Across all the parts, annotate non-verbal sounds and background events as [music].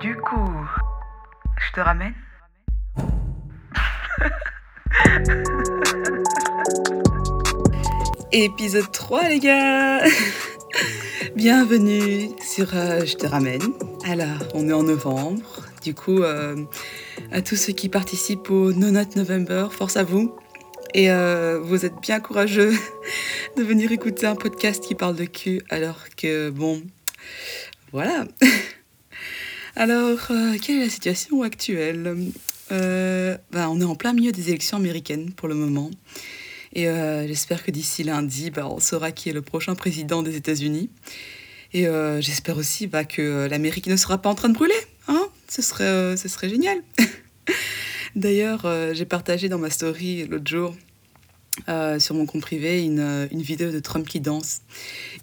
Du coup, je te ramène Épisode 3 les gars Bienvenue sur euh, Je te ramène. Alors, on est en novembre. Du coup, euh, à tous ceux qui participent au No Not November, force à vous. Et euh, vous êtes bien courageux [laughs] de venir écouter un podcast qui parle de cul alors que, bon, voilà. [laughs] Alors, quelle est la situation actuelle ben, On est en plein milieu des élections américaines pour le moment. Et j'espère que d'ici lundi, ben, on saura qui est le prochain président des États-Unis. Et j'espère aussi bah, que l'Amérique ne sera pas en train de brûler. Hein ce, serait, ce serait génial. [laughs] D'ailleurs, j'ai partagé dans ma story l'autre jour euh, sur mon compte privé une, une, vidéo de Trump qui danse.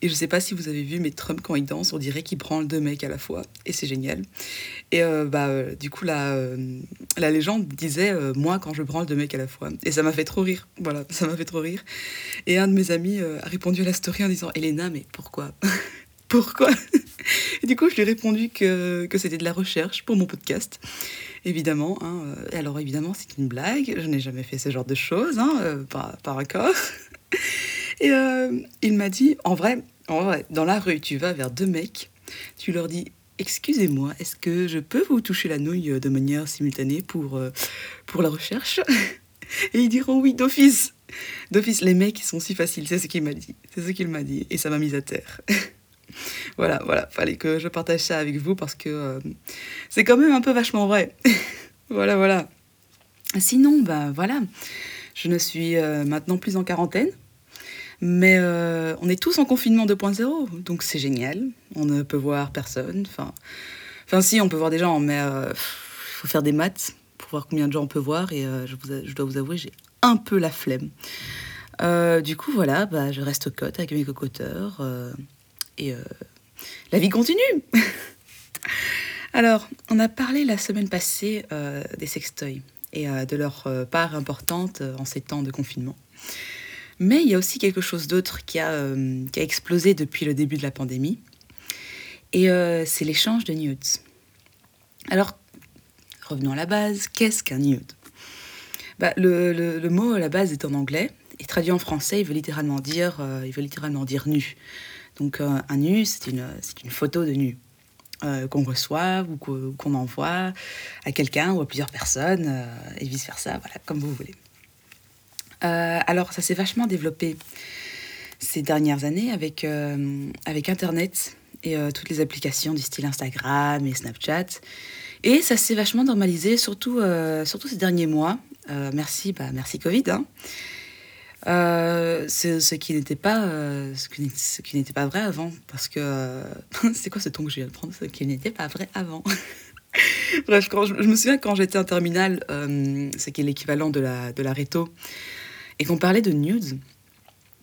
Et je sais pas si vous avez vu, mais Trump, quand il danse, on dirait qu'il branle deux mecs à la fois. Et c'est génial. Et euh, bah, euh, du coup, la, la légende disait Moi, quand je branle deux mecs à la fois. Et ça m'a fait trop rire. Voilà, [laughs] ça m'a fait trop rire. Et un de mes amis a répondu à la story en disant Elena, mais pourquoi? [laughs] Pourquoi [laughs] Et du coup, je lui ai répondu que, que c'était de la recherche pour mon podcast évidemment. Hein, euh, alors évidemment, c'est une blague, je n'ai jamais fait ce genre de choses, hein, euh, par accord. [laughs] Et euh, il m'a dit, en vrai, en vrai, dans la rue, tu vas vers deux mecs, tu leur dis, excusez-moi, est-ce que je peux vous toucher la nouille de manière simultanée pour, pour la recherche? [laughs] Et ils diront oui, d'office. D'office, les mecs, sont si faciles, c'est ce qu'il m'a dit. C'est ce qu'il m'a dit, et ça m'a mise à terre. [laughs] voilà, voilà, fallait que je partage ça avec vous parce que euh, c'est quand même un peu vachement vrai. [laughs] voilà, voilà. Sinon, ben voilà, je ne suis euh, maintenant plus en quarantaine, mais euh, on est tous en confinement 2.0, donc c'est génial. On ne peut voir personne. Enfin, enfin si, on peut voir des gens, mais il faut faire des maths pour voir combien de gens on peut voir, et je, je, dois vous avouer, j'ai un peu la flemme. du coup, voilà, bah, je reste cote avec mes cocoteurs et euh, la vie continue. [laughs] Alors, on a parlé la semaine passée euh, des sextoys et euh, de leur part importante en ces temps de confinement. Mais il y a aussi quelque chose d'autre qui, a, qui a explosé depuis le début de la pandémie, et c'est l'échange de nudes. Alors, revenons à la base, qu'est-ce qu'un nude? Bah, le, le, mot à la base est en anglais, et traduit en français, il veut littéralement dire, il veut littéralement dire nu. Donc euh, un nu, c'est une, une photo de nu. Euh, qu'on reçoit ou qu'on envoie à quelqu'un ou à plusieurs personnes, euh, et vice-versa, voilà, comme vous voulez. alors, ça s'est vachement développé ces dernières années avec, avec Internet et toutes les applications du style Instagram et Snapchat. Et ça s'est vachement normalisé, surtout, surtout ces derniers mois. merci, bah, merci Covid. Hein. Euh, ce qui n'était pas euh, ce qui, n'était pas vrai avant parce que euh, [laughs] c'est quoi ce ton que je viens de prendre ce qui n'était pas vrai avant? [laughs] Bref quand je, me souviens quand j'étais en terminale c'est qui est l'équivalent de la de la réto et qu'on parlait de nudes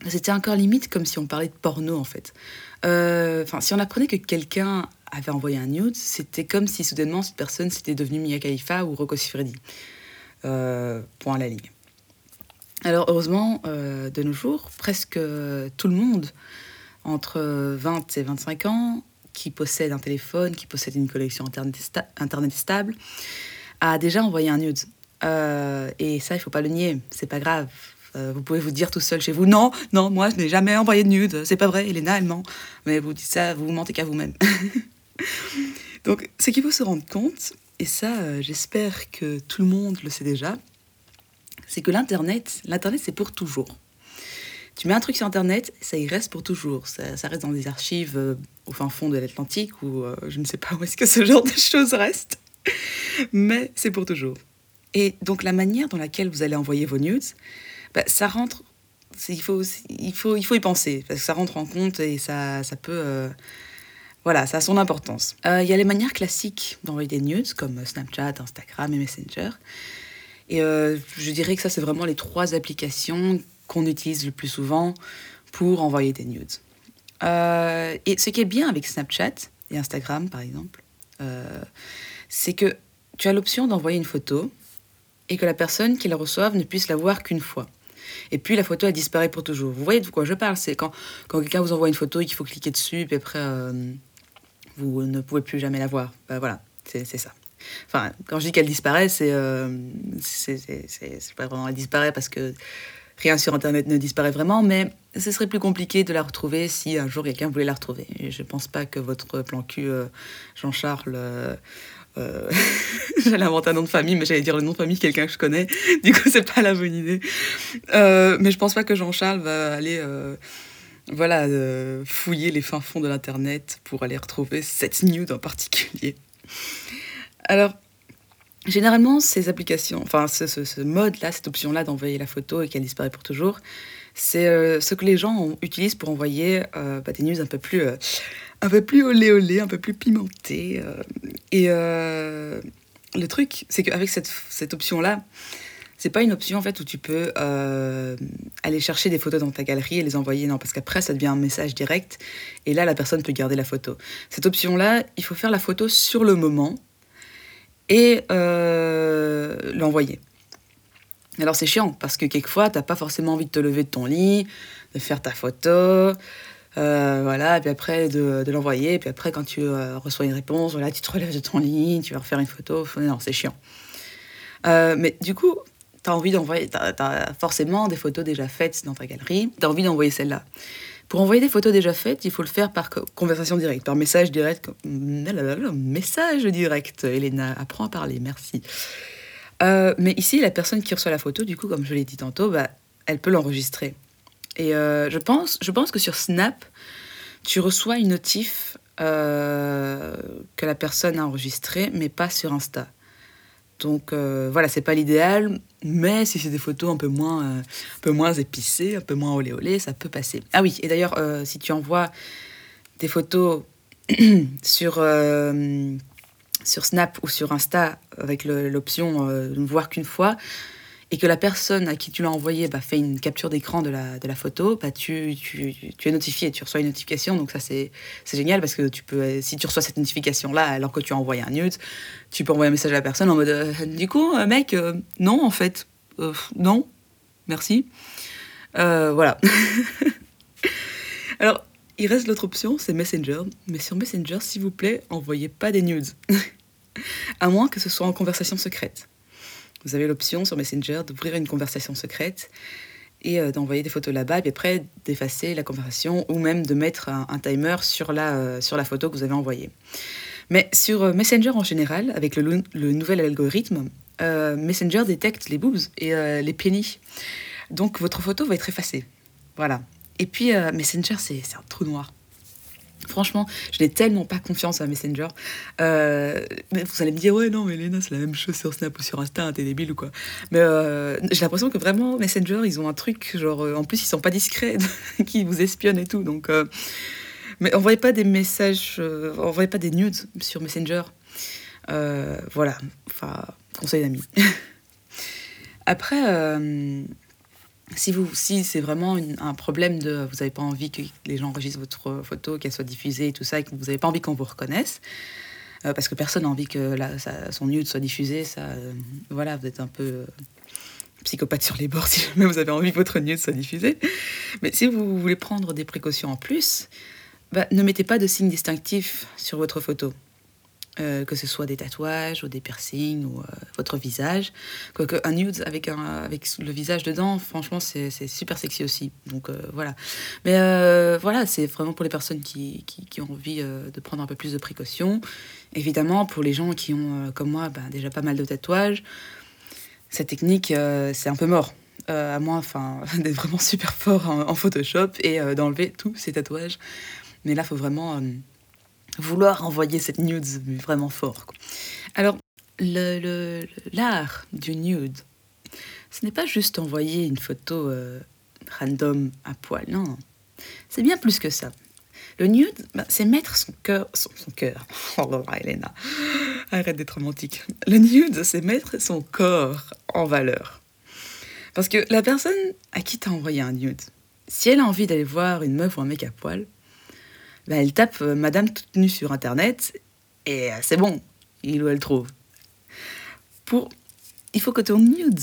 c'était encore limite comme si on parlait de porno en fait. Enfin si on apprenait que quelqu'un avait envoyé un nude c'était comme si soudainement cette personne s'était devenue Mia Khalifa ou Rocco Siffredi. Point à la ligne alors heureusement, euh, de nos jours, presque tout le monde entre 20 et 25 ans qui possède un téléphone, qui possède une connexion Internet, stable, a déjà envoyé un nude. Euh, et ça, il faut pas le nier, c'est pas grave. Euh, vous pouvez vous dire tout seul chez vous, non, non, moi je n'ai jamais envoyé de nude, c'est pas vrai, Elena elle ment. Mais vous dites ça, vous vous mentez qu'à vous-même. [laughs] Donc ce qu'il faut se rendre compte, et ça j'espère que tout le monde le sait déjà, c'est que l'Internet, l'Internet, c'est pour toujours. Tu mets un truc sur Internet, ça y reste pour toujours. Ça, reste dans des archives euh, au fin fond de l'Atlantique ou euh, je ne sais pas où est-ce que ce genre de choses reste. Mais c'est pour toujours. Et donc la manière dans laquelle vous allez envoyer vos news, bah, ça rentre... Il faut, il, faut, il faut y penser, parce que ça rentre en compte et ça, ça peut... Euh, voilà, ça a son importance. Il y a les manières classiques d'envoyer des news, comme Snapchat, Instagram et Messenger. Et euh, je dirais que ça, c'est vraiment les trois applications qu'on utilise le plus souvent pour envoyer des nudes. Euh, et ce qui est bien avec Snapchat et Instagram, par exemple, euh, c'est que tu as l'option d'envoyer une photo et que la personne qui la reçoive ne puisse la voir qu'une fois. Et puis la photo, elle disparaît pour toujours. Vous voyez de quoi je parle? C'est quand, quand quelqu'un vous envoie une photo et qu'il faut cliquer dessus, puis après, vous ne pouvez plus jamais la voir. Ben voilà. C'est ça. Enfin, quand je dis qu'elle disparaît, c'est euh, pas vraiment elle disparaît parce que rien sur Internet ne disparaît vraiment, mais ce serait plus compliqué de la retrouver si un jour quelqu'un voulait la retrouver. Et je pense pas que votre plan cul, euh, Jean-Charles, euh, [laughs] j'allais inventer un nom de famille, mais j'allais dire le nom de famille de quelqu'un que je connais. Du coup, c'est pas la bonne idée. Mais je pense pas que Jean-Charles va aller voilà, fouiller les fins fonds de l'Internet pour aller retrouver cette news en particulier. Alors, Généralement, ces applications, enfin ce, mode-là, cette option-là d'envoyer la photo et qu'elle disparaît pour toujours, c'est euh, ce que les gens utilisent pour envoyer euh, bah, des news un peu plus, euh, un peu plus olé olé, un peu plus pimentées. et le truc, c'est qu'avec cette, option-là, c'est pas une option en fait où tu peux aller chercher des photos dans ta galerie et les envoyer. Non, parce qu'après ça devient un message direct et là la personne peut garder la photo. Cette option-là, il faut faire la photo sur le moment et euh, l'envoyer. Alors c'est chiant parce que quelquefois t'as pas forcément envie de te lever de ton lit, de faire ta photo, euh, voilà, et puis après de, de l'envoyer, puis après quand tu euh, reçois une réponse, voilà, tu te relèves de ton lit, tu vas refaire une photo, non, c'est chiant. mais du coup, tu as envie d'envoyer, tu as, forcément des photos déjà faites dans ta galerie, tu as envie d'envoyer celle-là. Pour envoyer des photos déjà faites, il faut le faire par conversation directe, par message direct. Message direct, Elena, apprends à parler, merci. Euh, mais ici, la personne qui reçoit la photo, du coup, comme je l'ai dit tantôt, bah, elle peut l'enregistrer. Et euh, je, pense, je pense que sur Snap, tu reçois une notif euh, que la personne a enregistrée, mais pas sur Insta. Donc euh, voilà, c'est pas l'idéal, mais si c'est des photos un peu moins, euh, un peu moins épicées, un peu moins olé olé, ça peut passer. Ah oui, et d'ailleurs, euh, si tu envoies des photos [clears throat] sur, sur Snap ou sur Insta avec l'option ne voir qu'une fois, et que la personne à qui tu l'as envoyé bah, fait une capture d'écran de la, de la photo, bah, tu, tu, tu, es notifié, tu reçois une notification. Donc ça, c'est génial parce que tu peux, si tu reçois cette notification-là alors que tu as envoyé un nude, tu peux envoyer un message à la personne en mode euh, Du coup, euh, mec, euh, non, en fait. non, merci. voilà. [laughs] alors, il reste l'autre option, c'est Messenger. Mais sur Messenger, s'il vous plaît, envoyez pas des nudes. [laughs] à moins que ce soit en conversation secrète. Vous avez l'option sur Messenger d'ouvrir une conversation secrète et euh, d'envoyer des photos là-bas, et puis après d'effacer la conversation ou même de mettre un, timer sur la, euh, sur la photo que vous avez envoyée. Mais sur euh, Messenger en général, avec le, le nouvel algorithme, Messenger détecte les boobs et les pénis. Donc votre photo va être effacée. Voilà. Et puis Messenger, c'est un trou noir. Franchement, je n'ai tellement pas confiance à Messenger. Euh, vous allez me dire, ouais, non, mais Léna, c'est la même chose sur Snap ou sur Insta, t'es débile ou quoi. Mais euh, j'ai l'impression que vraiment, Messenger, ils ont un truc, genre, euh, en plus, ils sont pas discrets, [laughs] qui vous espionnent et tout. Donc, mais envoyez pas des messages, envoyez pas des nudes sur Messenger. voilà, enfin, conseil d'amis. [laughs] Après, si, vous, si c'est vraiment un problème de vous n'avez pas envie que les gens enregistrent votre photo, qu'elle soit diffusée et tout ça, et que vous n'avez pas envie qu'on vous reconnaisse, euh, parce que personne n'a envie que la, son nude soit diffusé, ça, euh, voilà, vous êtes un peu euh, psychopathe sur les bords [laughs] si jamais vous avez envie que votre nude soit diffusée. Mais si vous voulez prendre des précautions en plus, bah, ne mettez pas de signe distinctif sur votre photo. Euh, que ce soit des tatouages ou des piercings ou euh, votre visage. Quoique un nude avec, un, avec le visage dedans, franchement, c'est super sexy aussi. Donc euh, voilà. Mais voilà, c'est vraiment pour les personnes qui, qui, qui ont envie de prendre un peu plus de précautions. Évidemment, pour les gens qui ont, comme moi, ben, déjà pas mal de tatouages, cette technique, c'est un peu mort. à moins [laughs] d'être vraiment super fort en, en Photoshop et d'enlever tous ces tatouages. Mais là, il faut vraiment vouloir envoyer cette nude vraiment fort. Alors, l'art du nude, ce n'est pas juste envoyer une photo euh, random à poil, non. C'est bien plus que ça. Le nude, bah, c'est mettre son cœur, son, cœur. [laughs] Oh là, Elena, arrête d'être romantique. Le nude, c'est mettre son corps en valeur. Parce que la personne à qui t'as envoyé un nude, si elle a envie d'aller voir une meuf ou un mec à poil, bah, elle tape euh, Madame toute nue sur Internet et euh, c'est bon, il ou elle trouve. Pour... Il faut que ton nude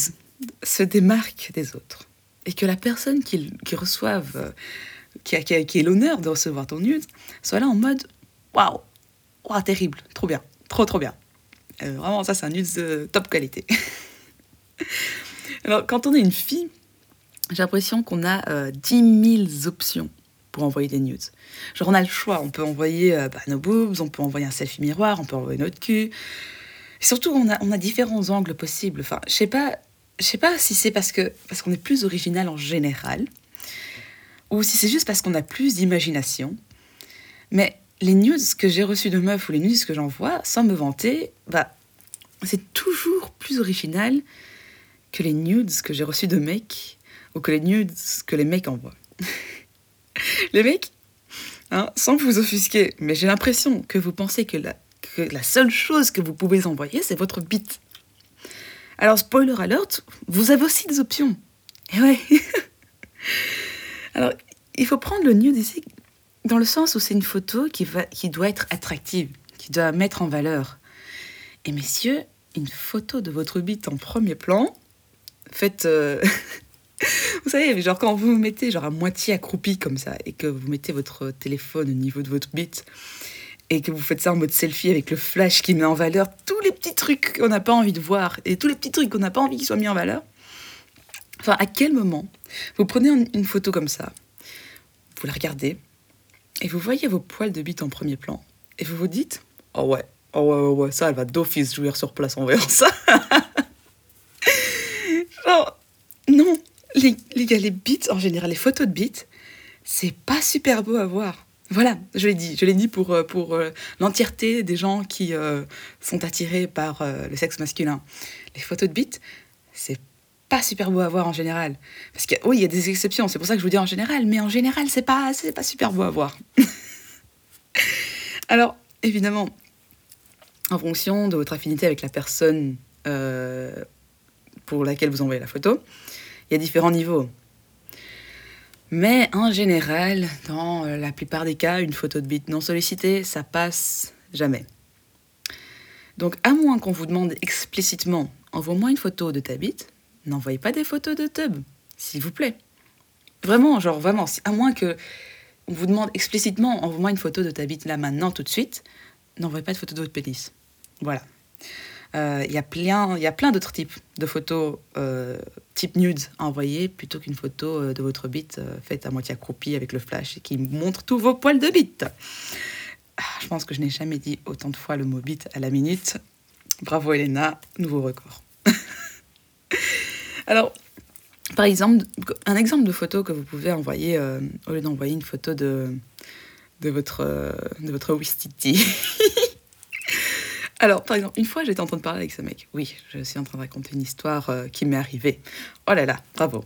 se démarque des autres et que la personne qui, qui reçoive, euh, qui, a, qui, l'honneur de recevoir ton nude, soit là en mode waouh, waouh, terrible, trop bien, trop trop bien. Vraiment, ça, c'est un nude de top qualité. [laughs] Alors, quand on est une fille, j'ai l'impression qu'on a euh, 10 000 options pour envoyer des nudes. Genre, on a le choix. On peut envoyer euh, bah, nos boobs, on peut envoyer un selfie miroir, on peut envoyer notre cul. Surtout, on a, on a différents angles possibles. Enfin, je sais pas, je sais pas si c'est parce que parce qu'on est plus original en général, ou si c'est juste parce qu'on a plus d'imagination. Mais les news que j'ai reçues de meufs ou les news que j'envoie, sans me vanter, bah, c'est toujours plus original que les nudes que j'ai reçues de mecs ou que les nudes que les mecs envoient. [laughs] [laughs] les mecs, hein, sans vous offusquer, mais j'ai l'impression que vous pensez que la, seule chose que vous pouvez envoyer, c'est votre bite. Alors, spoiler alert, vous avez aussi des options. Et ouais. [laughs] Alors, il faut prendre le nude ici dans le sens où c'est une photo qui, va, qui doit être attractive, qui doit mettre en valeur. Et messieurs, une photo de votre bite en premier plan, faites... euh, [laughs] [laughs] vous savez, genre quand vous vous mettez genre à moitié accroupi comme ça et que vous mettez votre téléphone au niveau de votre bite et que vous faites ça en mode selfie avec le flash qui met en valeur tous les petits trucs qu'on n'a pas envie de voir et tous les petits trucs qu'on n'a pas envie qu'ils soient mis en valeur. Enfin, à quel moment vous prenez un- une photo comme ça, vous la regardez et vous voyez vos poils de bite en premier plan et vous vous dites Oh ouais, oh ouais, ouais, ouais, ça, elle va d'office jouir sur place en voyant ça. Genre, non, les, bites, en général, les photos de bites, c'est pas super beau à voir. Voilà, je l'ai dit, je l'ai dit pour, euh, pour euh, l'entièreté des gens qui euh, sont attirés par le sexe masculin. Les photos de bites, c'est pas super beau à voir en général. Parce que oui, il y a des exceptions, c'est pour ça que je vous dis en général, mais en général, c'est pas, c'est pas super beau à voir. [laughs] Alors, évidemment, en fonction de votre affinité avec la personne pour laquelle vous envoyez la photo, il y a différents niveaux. Mais en général, dans euh, la plupart des cas, une photo de bite non sollicitée, ça passe jamais. Donc, à moins qu'on vous demande explicitement envoie-moi une photo de ta bite, n'envoyez pas des photos de tub, s'il vous plaît. Vraiment, genre vraiment, à moins que on vous demande explicitement envoie-moi une photo de ta bite là maintenant tout de suite, n'envoyez pas de photo de votre pénis. Voilà. Euh, Il y a plein, y a plein d'autres types de photos euh, type nudes à envoyer plutôt qu'une photo euh, de votre bite euh, faite à moitié accroupie avec le flash et qui montre tous vos poils de bite. Ah, je pense que je n'ai jamais dit autant de fois le mot bite à la minute. Bravo Elena, nouveau record. [laughs] Alors, par exemple, un exemple de photo que vous pouvez envoyer euh, au lieu d'envoyer une photo de, de votre, de votre Wistiti. [laughs] Alors, par exemple, une fois, j'étais en train de parler avec ce mec. Oui, je suis en train de raconter une histoire euh, qui m'est arrivée. Oh là là, bravo.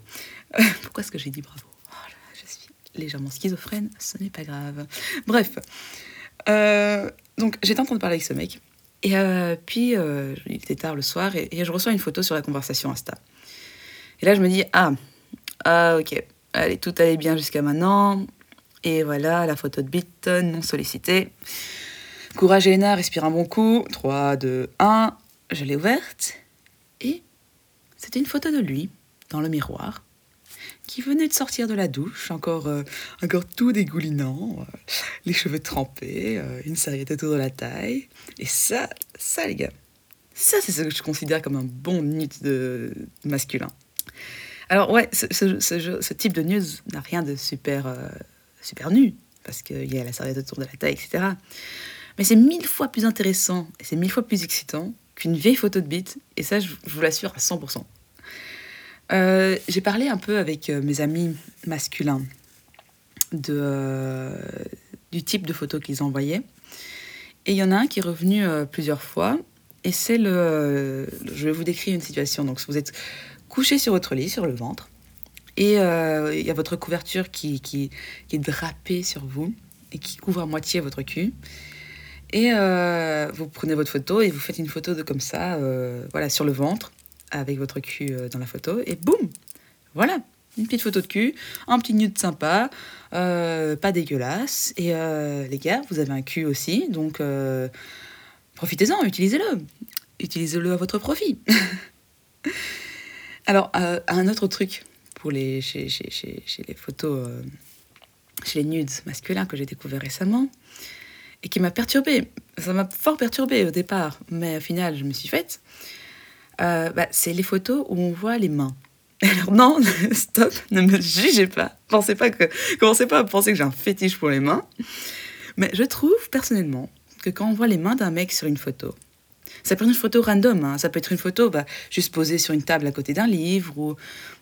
Euh, pourquoi est-ce que j'ai dit bravo? Oh je suis légèrement schizophrène, ce n'est pas grave. Bref. Euh, donc, j'étais en train de parler avec ce mec. Et puis, il était tard le soir et, je reçois une photo sur la conversation Insta. Et là, je me dis, ah, ah ok, allez, tout allait bien jusqu'à maintenant. Et voilà, la photo de bite non sollicitée. Courage Elena, respire un bon coup. 3, 2, 1. Je l'ai ouverte. Et c'était une photo de lui, dans le miroir, qui venait de sortir de la douche, encore, euh, encore tout dégoulinant, euh, les cheveux trempés, euh, une serviette autour de la taille. Et ça, ça les gars, ça c'est ce que je considère comme un bon nude de masculin. Alors ouais, ce, ce- type de news n'a rien de super, super nu, parce qu'il y a la serviette autour de la taille, etc. Mais c'est mille fois plus intéressant et c'est mille fois plus excitant qu'une vieille photo de bite, et ça, je, vous l'assure à 100%. Euh, J'ai parlé un peu avec euh, mes amis masculins de, euh, du type de photos qu'ils envoyaient. Et il y en a un qui est revenu plusieurs fois, et c'est le, Je vais vous décrire une situation. Donc, vous êtes couché sur votre lit, sur le ventre, et il y a votre couverture qui, qui, qui est drapée sur vous et qui couvre à moitié votre cul. Et euh, vous prenez votre photo et vous faites une photo de comme ça, euh, voilà, sur le ventre, avec votre cul euh, dans la photo, et boum Voilà, une petite photo de cul, un petit nude sympa, pas dégueulasse. Et les gars, vous avez un cul aussi, donc profitez-en, utilisez-le. Utilisez-le à votre profit. [laughs] Alors, un autre truc pour les, chez, chez, les photos, chez les nudes masculins que j'ai découvert récemment, et qui m'a perturbée. Ça m'a fort perturbée au départ, mais au final, je me suis faite. Euh, bah, c'est les photos où on voit les mains. [laughs] Alors non, [laughs] stop, ne me jugez pas. Pensez pas que, commencez pas à penser que j'ai un fétiche pour les mains. Mais je trouve personnellement que quand on voit les mains d'un mec sur une photo, ça peut être une photo random, hein. ça peut être une photo bah, juste posée sur une table à côté d'un livre ou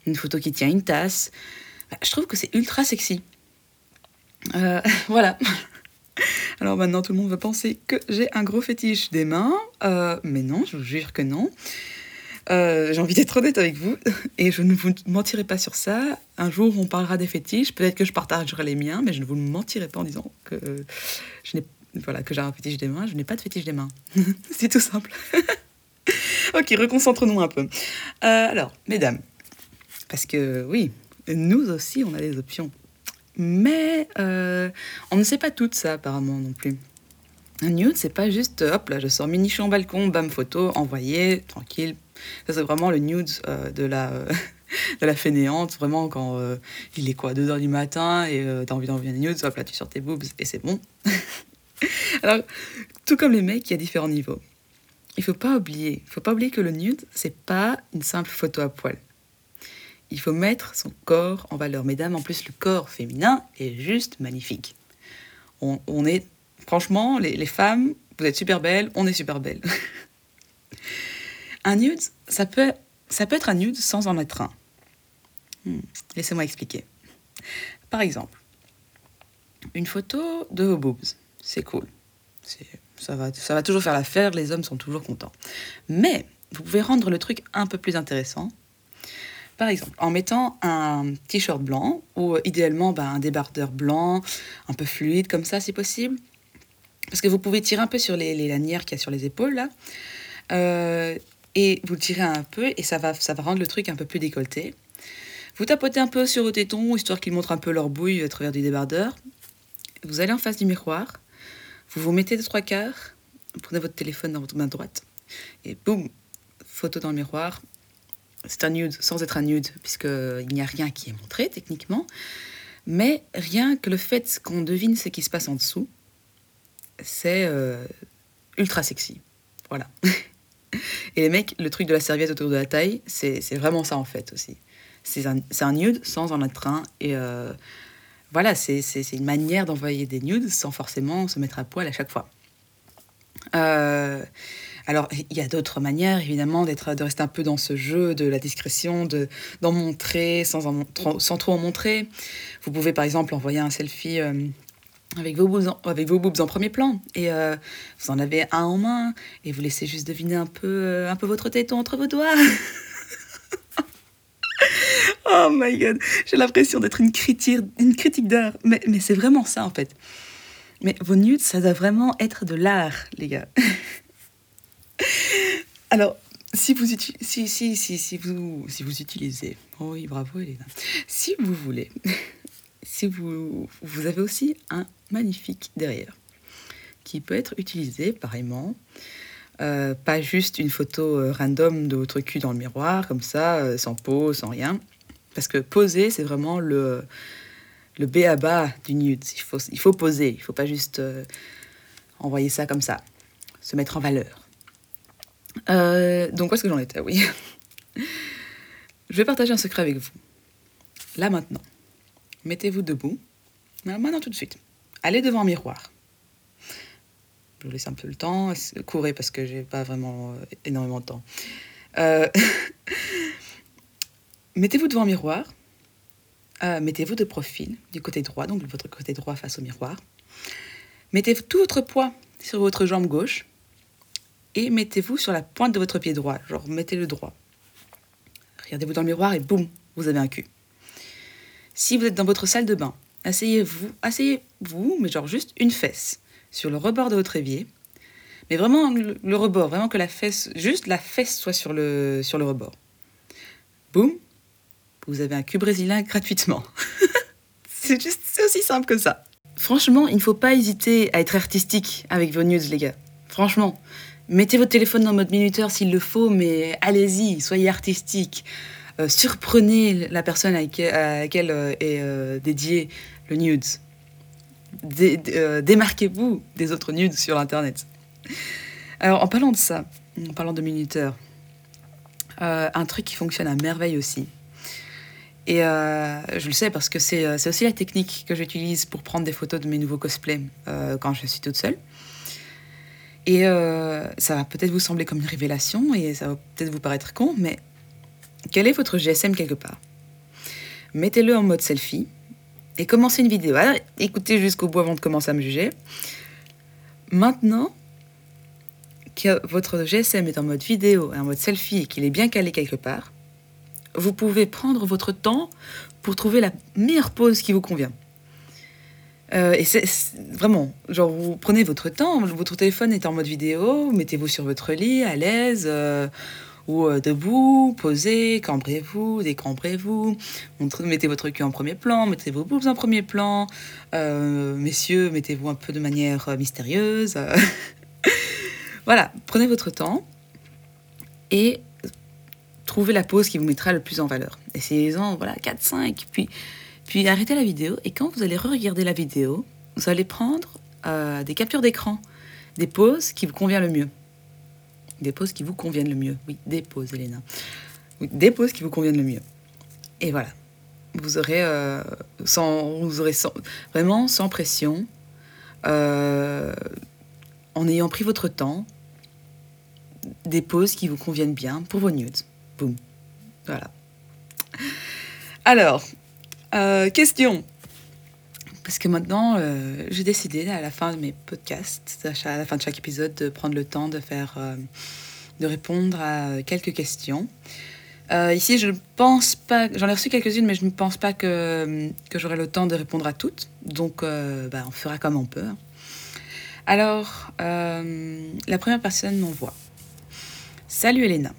une photo qui tient une tasse. Bah, je trouve que c'est ultra sexy. Euh, [laughs] voilà. Alors maintenant, tout le monde va penser que j'ai un gros fétiche des mains, euh, mais non, je vous jure que non. Euh, j'ai envie d'être honnête avec vous et je ne vous mentirai pas sur ça. Un jour, on parlera des fétiches. Peut-être que je partagerai les miens, mais je ne vous mentirai pas en disant que je n'ai j'ai un fétiche des mains. Je n'ai pas de fétiche des mains. [laughs] C'est tout simple. [laughs] ok, reconcentrons-nous un peu. alors, mesdames, parce que oui, nous aussi, on a des options. Mais euh, on ne sait pas tout ça apparemment non plus. Un nude, c'est pas juste hop là, je sors mini champ balcon, bam photo, envoyé, tranquille. Ça c'est vraiment le nude euh, de la [laughs] de la fainéante, vraiment quand euh, il est quoi 2h du matin et t'as envie d'envoyer un nude, hop là tu sors tes boobs et c'est bon. [laughs] Alors tout comme les mecs, il y a différents niveaux. Il faut pas oublier, faut pas oublier que le nude c'est pas une simple photo à poil il faut mettre son corps en valeur. Mesdames, en plus, le corps féminin est juste magnifique. On, est, franchement, les, femmes, vous êtes super belles, on est super belles. [laughs] un nude, ça peut, ça peut être un nude sans en être un. Hmm, laissez-moi expliquer. Par exemple, une photo de vos boobs, c'est cool. Ça va, ça va toujours faire l'affaire, les hommes sont toujours contents. Mais vous pouvez rendre le truc un peu plus intéressant par exemple, en mettant un t-shirt blanc ou euh, idéalement bah, un débardeur blanc, un peu fluide comme ça si possible. Parce que vous pouvez tirer un peu sur les, lanières qu'il y a sur les épaules là. Euh, et vous tirez un peu et ça va, ça va rendre le truc un peu plus décolleté. Vous tapotez un peu sur vos tétons histoire qu'ils montrent un peu leur bouille à travers du débardeur. Vous allez en face du miroir. Vous vous mettez de trois quarts. Vous prenez votre téléphone dans votre main droite. Et boum, photo dans le miroir c'est un nude sans être un nude, puisqu'il n'y a rien qui est montré techniquement. Mais rien que le fait qu'on devine ce qui se passe en dessous, c'est euh, ultra sexy. Voilà. [laughs] Et les mecs, le truc de la serviette autour de la taille, c'est vraiment ça en fait aussi. C'est un, un, nude sans en être un. Et euh, voilà, c'est une manière d'envoyer des nudes sans forcément se mettre à poil à chaque fois. Euh, alors, il y a d'autres manières, évidemment, d'être, de rester un peu dans ce jeu de la discrétion, de, d'en montrer sans, trop en montrer. Vous pouvez, par exemple, envoyer un selfie euh, avec, vos boobs en, avec vos en premier plan. Et euh, vous en avez un en main, et vous laissez juste deviner un peu, euh, un peu votre téton entre vos doigts. [laughs] oh my god, j'ai l'impression d'être une critique, d'art. Mais c'est vraiment ça, en fait. Mais vos nudes, ça doit vraiment être de l'art, les gars. [laughs] Alors, si vous, si, si, si, si, vous, si vous utilisez, oh oui, bravo Elena, si vous voulez, [laughs] si vous, vous avez aussi un magnifique derrière qui peut être utilisé pareillement, euh, pas juste une photo euh, random de votre cul dans le miroir, comme ça, euh, sans pose, sans rien. Parce que poser, c'est vraiment le, le B à bas du nude. Il faut, il faut poser, il faut pas juste envoyer ça comme ça, se mettre en valeur. Euh, donc, où est-ce que j'en étais? Oui. [laughs] Je vais partager un secret avec vous. Là, maintenant. Mettez-vous debout. Maintenant, tout de suite. Allez devant un miroir. Je vous laisse un peu le temps. Courez parce que j'ai pas vraiment euh, énormément de temps. Euh, [laughs] mettez-vous devant un miroir. mettez-vous de profil du côté droit, donc votre côté droit face au miroir. Mettez tout votre poids sur votre jambe gauche et mettez-vous sur la pointe de votre pied droit, genre mettez-le droit. Regardez-vous dans le miroir et boum, vous avez un cul. Si vous êtes dans votre salle de bain, asseyez-vous, asseyez-vous, mais genre juste une fesse sur le rebord de votre évier. Mais vraiment le, rebord, vraiment que la fesse, juste la fesse soit sur le, sur le rebord. Boum, vous avez un cul brésilien gratuitement. [laughs] c'est juste, c'est aussi simple que ça. Franchement, il ne faut pas hésiter à être artistique avec vos news, les gars. Franchement, Mettez votre téléphone en mode minuteur s'il le faut, mais allez-y, soyez artistique. Euh, surprenez la personne à laquelle, euh, est euh, dédié le nude. démarquez-vous des autres nudes sur Internet. Alors, en parlant de ça, en parlant de minuteur, un truc qui fonctionne à merveille aussi, et je le sais parce que euh, c'est aussi la technique que j'utilise pour prendre des photos de mes nouveaux cosplays quand je suis toute seule. Et ça va peut-être vous sembler comme une révélation et ça va peut-être vous paraître con, mais quel est votre GSM quelque part? Mettez-le en mode selfie et commencez une vidéo. écoutez jusqu'au bout avant de commencer à me juger. Maintenant que votre GSM est en mode vidéo et en mode selfie et qu'il est bien calé quelque part, vous pouvez prendre votre temps pour trouver la meilleure pose qui vous convient. Euh, et c'est vraiment, genre, vous prenez votre temps, votre téléphone est en mode vidéo, mettez-vous sur votre lit à l'aise, euh, ou euh, debout, posez, cambrez-vous, décambrez-vous, mettez votre cul en premier plan, mettez vos boobs en premier plan, messieurs, mettez-vous un peu de manière mystérieuse. [laughs] voilà, prenez votre temps et trouvez la pose qui vous mettra le plus en valeur. Essayez-en, voilà, 4, 5, puis, puis arrêtez la vidéo. Et quand vous allez re-regarder la vidéo, vous allez prendre euh, des captures d'écran, des poses qui vous conviennent le mieux. Des poses qui vous conviennent le mieux. Oui, des poses, Elena. Oui, des poses qui vous conviennent le mieux. Et voilà. Vous aurez, euh, sans, vous aurez vraiment sans pression, euh, en ayant pris votre temps, des poses qui vous conviennent bien pour vos nudes. Voilà. Alors, euh, question. Parce que maintenant, euh, j'ai décidé à la fin de mes podcasts, à la fin de chaque épisode, de prendre le temps de faire, euh, de répondre à quelques questions. ici, je ne pense pas, j'en ai reçu quelques-unes, mais je ne pense pas que, que j'aurai le temps de répondre à toutes. Donc, bah, on fera comme on peut. Alors, la première personne m'envoie. Salut Elena.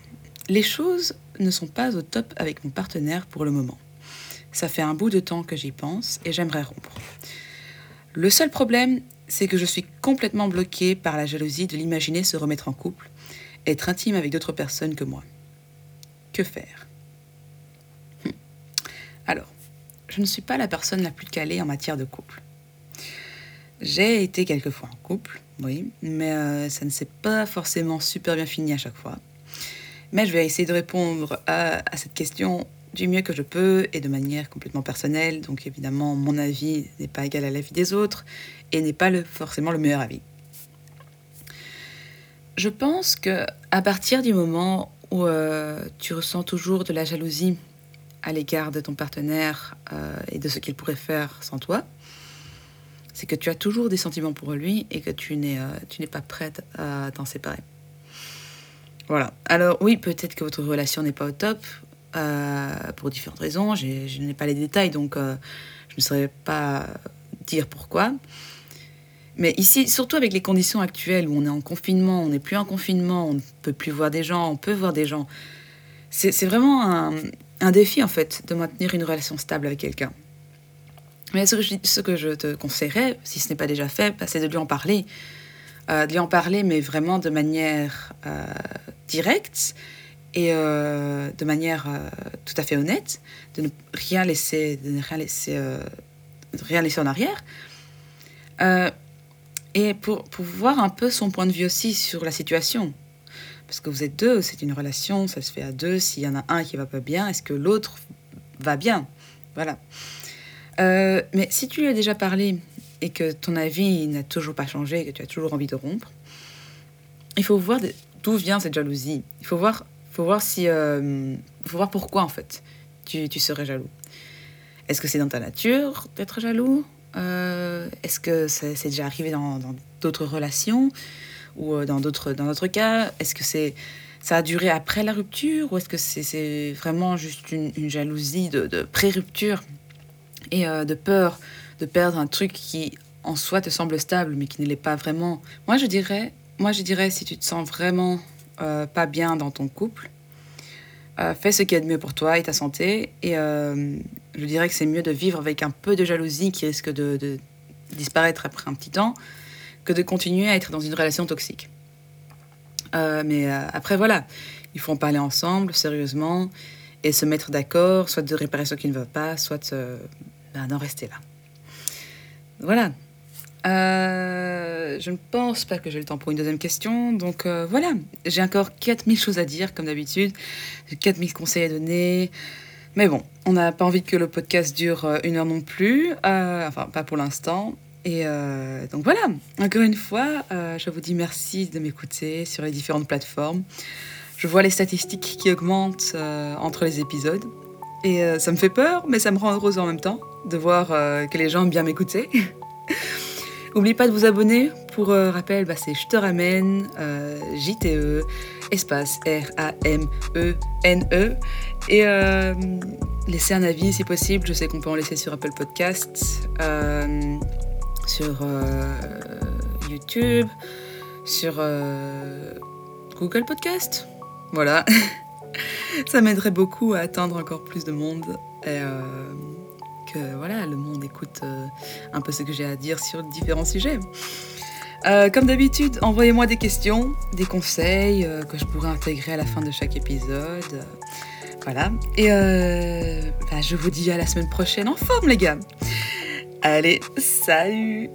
Les choses ne sont pas au top avec mon partenaire pour le moment. Ça fait un bout de temps que j'y pense et j'aimerais rompre. Le seul problème, c'est que je suis complètement bloquée par la jalousie de l'imaginer se remettre en couple, être intime avec d'autres personnes que moi. Que faire? Hum. Alors, je ne suis pas la personne la plus calée en matière de couple. J'ai été quelquefois en couple, oui, mais euh, ça ne s'est pas forcément super bien fini à chaque fois. Mais je vais essayer de répondre à, cette question du mieux que je peux et de manière complètement personnelle. Donc évidemment, mon avis n'est pas égal à l'avis des autres et n'est pas forcément le meilleur avis. Je pense que à partir du moment où euh, tu ressens toujours de la jalousie à l'égard de ton partenaire euh, et de ce qu'il pourrait faire sans toi, c'est que tu as toujours des sentiments pour lui et que tu n'es euh, pas prête à t'en séparer. Voilà. Alors oui, peut-être que votre relation n'est pas au top euh, pour différentes raisons. Je n'ai pas les détails, donc euh, je ne saurais pas dire pourquoi. Mais ici, surtout avec les conditions actuelles où on est en confinement, on n'est plus en confinement, on ne peut plus voir des gens, on peut voir des gens. C'est vraiment un, défi en fait de maintenir une relation stable avec quelqu'un. Mais ce que, je, ce que je te conseillerais, si ce n'est pas déjà fait, bah, c'est de lui en parler. Euh, de lui en parler, mais vraiment de manière euh, directe et euh, de manière tout à fait honnête, de ne rien laisser, de ne rien laisser, rien laisser en arrière. et pour, pour voir un peu son point de vue aussi sur la situation. Parce que vous êtes deux, c'est une relation, ça se fait à deux. S'il y en a un qui va pas bien, est-ce que l'autre va bien? Voilà. mais si tu lui as déjà parlé et que ton avis n'a toujours pas changé que tu as toujours envie de rompre, il faut voir d'où vient cette jalousie? Il faut voir, faut voir si, euh, faut voir pourquoi en fait tu, tu serais jaloux. Est-ce que c'est dans ta nature d'être jaloux euh, Est-ce que c'est déjà arrivé dans d'autres relations ou euh, dans d'autres dans d'autres cas? Est-ce que c'est ça a duré après la rupture ou est-ce que c'est vraiment juste une, jalousie de, de pré-rupture et de peur de perdre un truc qui en soi te semble stable mais qui ne l'est pas vraiment? Moi je dirais, moi je dirais si tu te sens vraiment euh, pas bien dans ton couple, euh, fais ce qui est de mieux pour toi et ta santé et euh, je dirais que c'est mieux de vivre avec un peu de jalousie qui risque de, de, disparaître après un petit temps que de continuer à être dans une relation toxique. mais après voilà, il faut en parler ensemble sérieusement et se mettre d'accord, soit de réparer ce qui ne va pas, soit ben, d'en rester là. Voilà. Euh, je ne pense pas que j'ai le temps pour une deuxième question. Donc euh, voilà, j'ai encore 4000 choses à dire, comme d'habitude. J'ai 4000 conseils à donner. Mais bon, on n'a pas envie que le podcast dure euh, une heure non plus. Enfin, pas pour l'instant. Et donc voilà, encore une fois, je vous dis merci de m'écouter sur les différentes plateformes. Je vois les statistiques qui augmentent entre les épisodes. Et ça me fait peur, mais ça me rend heureuse en même temps de voir que les gens aiment bien m'écouter. [laughs] N'oubliez pas de vous abonner. Pour euh, rappel, bah, c'est Je te ramène, euh, J-T-E, espace R-A-M-E-N-E. Et euh, laissez un avis si possible. Je sais qu'on peut en laisser sur Apple Podcasts, euh, sur YouTube, sur Google Podcast. Voilà. [laughs] Ça m'aiderait beaucoup à atteindre encore plus de monde. Voilà, le monde écoute euh, un peu ce que j'ai à dire sur différents sujets. Euh, comme d'habitude, envoyez-moi des questions, des conseils euh, que je pourrais intégrer à la fin de chaque épisode. Voilà. Et bah, je vous dis à la semaine prochaine en forme, les gars. Allez, salut